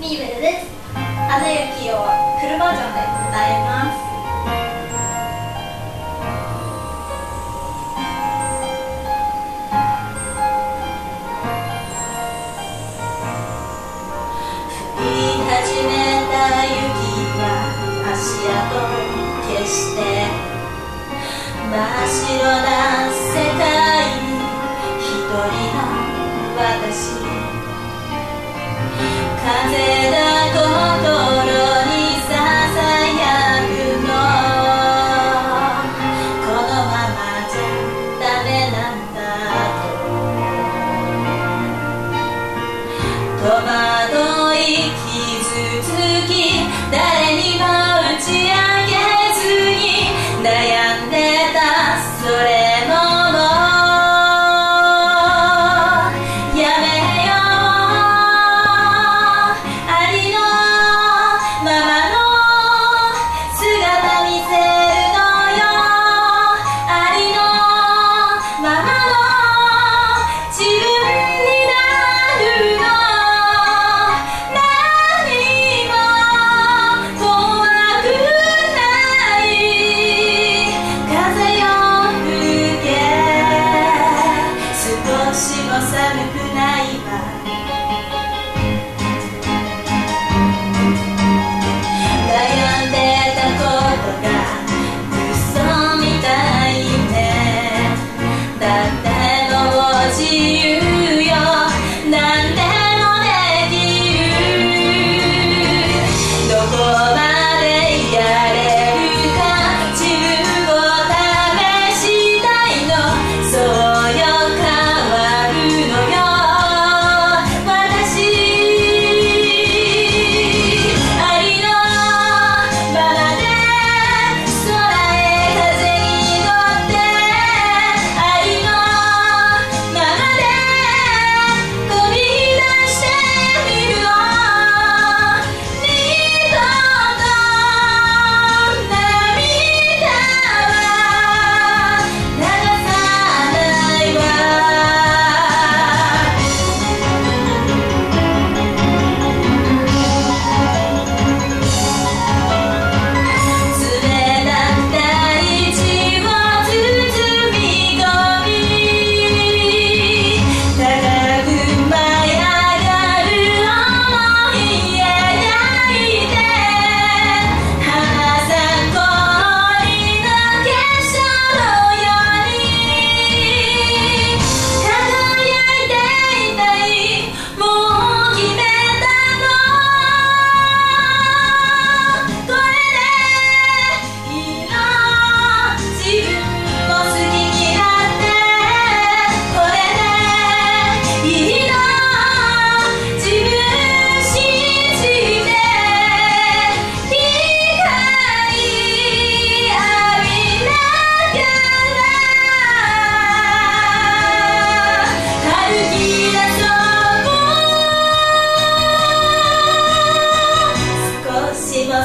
ミーベルです「アナ雪」をフルバージョンで歌います。降り始めた雪は足跡を消して真っ白な戸惑い傷つき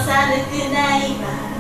されてないわ。